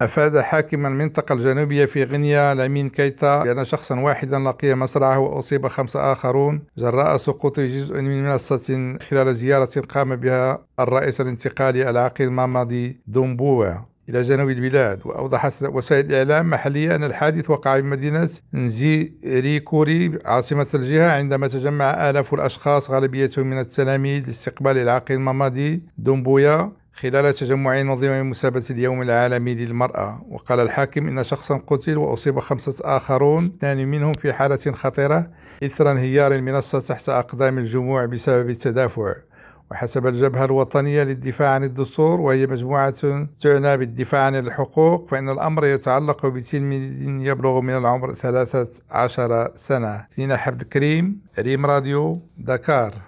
أفاد حاكم المنطقة الجنوبية في غينيا لامين كيتا بأن شخصا واحدا لقي مصرعه وأصيب خمسة آخرون جراء سقوط جزء من منصة خلال زيارة قام بها الرئيس الانتقالي العقيد مامادي دومبوا إلى جنوب البلاد وأوضحت وسائل الإعلام محلية أن الحادث وقع بمدينة نزيريكوري عاصمة الجهة عندما تجمع آلاف الأشخاص غالبيتهم من التلاميذ لاستقبال العقيد مامادي دومبويا. خلال تجمع نظيم مسابقة اليوم العالمي للمرأة. وقال الحاكم إن شخصا قتل وأصيب خمسة آخرون اثنان منهم في حالة خطيرة إثر انهيار المنصة تحت أقدام الجموع بسبب التدافع. وحسب الجبهة الوطنية للدفاع عن الدستور وهي مجموعة تعنى بالدفاع عن الحقوق فإن الأمر يتعلق بتلميذ يبلغ من العمر 13 سنة. لنا حبد كريم ريم راديو دكار